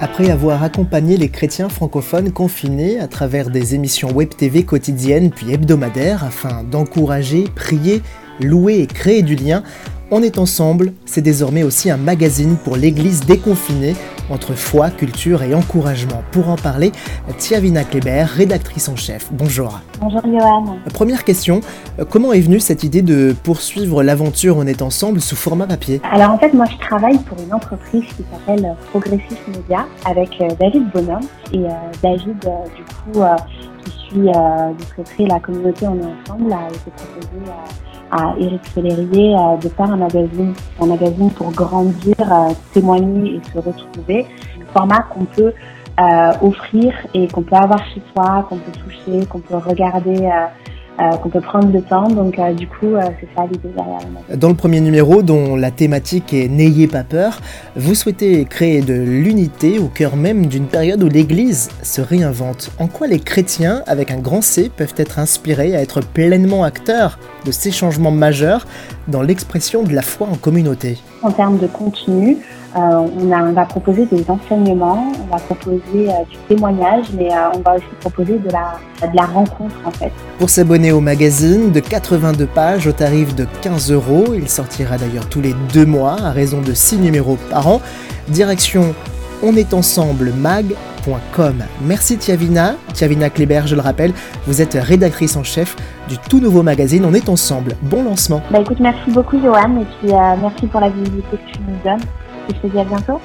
Après avoir accompagné les chrétiens francophones confinés à travers des émissions web TV quotidiennes puis hebdomadaires afin d'encourager, prier, louer et créer du lien, On est ensemble, c'est désormais aussi un magazine pour l'Église déconfinée entre foi, culture et encouragement. Pour en parler, Tiavina Kleber, rédactrice en chef. Bonjour. Bonjour Johan. Première question, comment est venue cette idée de poursuivre l'aventure On est ensemble sous format papier Alors en fait, moi je travaille pour une entreprise qui s'appelle Progressif Media avec euh, David Bonhomme. Et euh, David, euh, du coup, euh, qui suit euh, de très la communauté On est ensemble, a été proposé à Eric Sellerier de faire un magazine, un magazine pour grandir, témoigner et se retrouver. Un format qu'on peut euh, offrir et qu'on peut avoir chez soi, qu'on peut toucher, qu'on peut regarder, euh, euh, qu'on peut prendre le temps. Donc du coup, c'est ça l'idée derrière le Dans le premier numéro, dont la thématique est N'ayez pas peur, vous souhaitez créer de l'unité au cœur même d'une période où l'Église se réinvente. En quoi les chrétiens, avec un grand C, peuvent être inspirés à être pleinement acteurs de ces changements majeurs dans l'expression de la foi en communauté? En termes de contenu, euh, on, a, on, va proposer des enseignements, on va proposer euh, du témoignage, mais euh, on va aussi proposer de la, de la rencontre en fait. Pour s'abonner au magazine de 82 pages au tarif de 15 euros, il sortira d'ailleurs tous les deux mois à raison de 6 numéros par an. Direction onestensemblemag.com. Merci Tiavina. Tiavina Kleber, je le rappelle, vous êtes rédactrice en chef du tout nouveau magazine On est ensemble. Bon lancement. Bah écoute, merci beaucoup Johan et puis euh, merci pour la visibilité que tu nous donnes et je te dis à bientôt.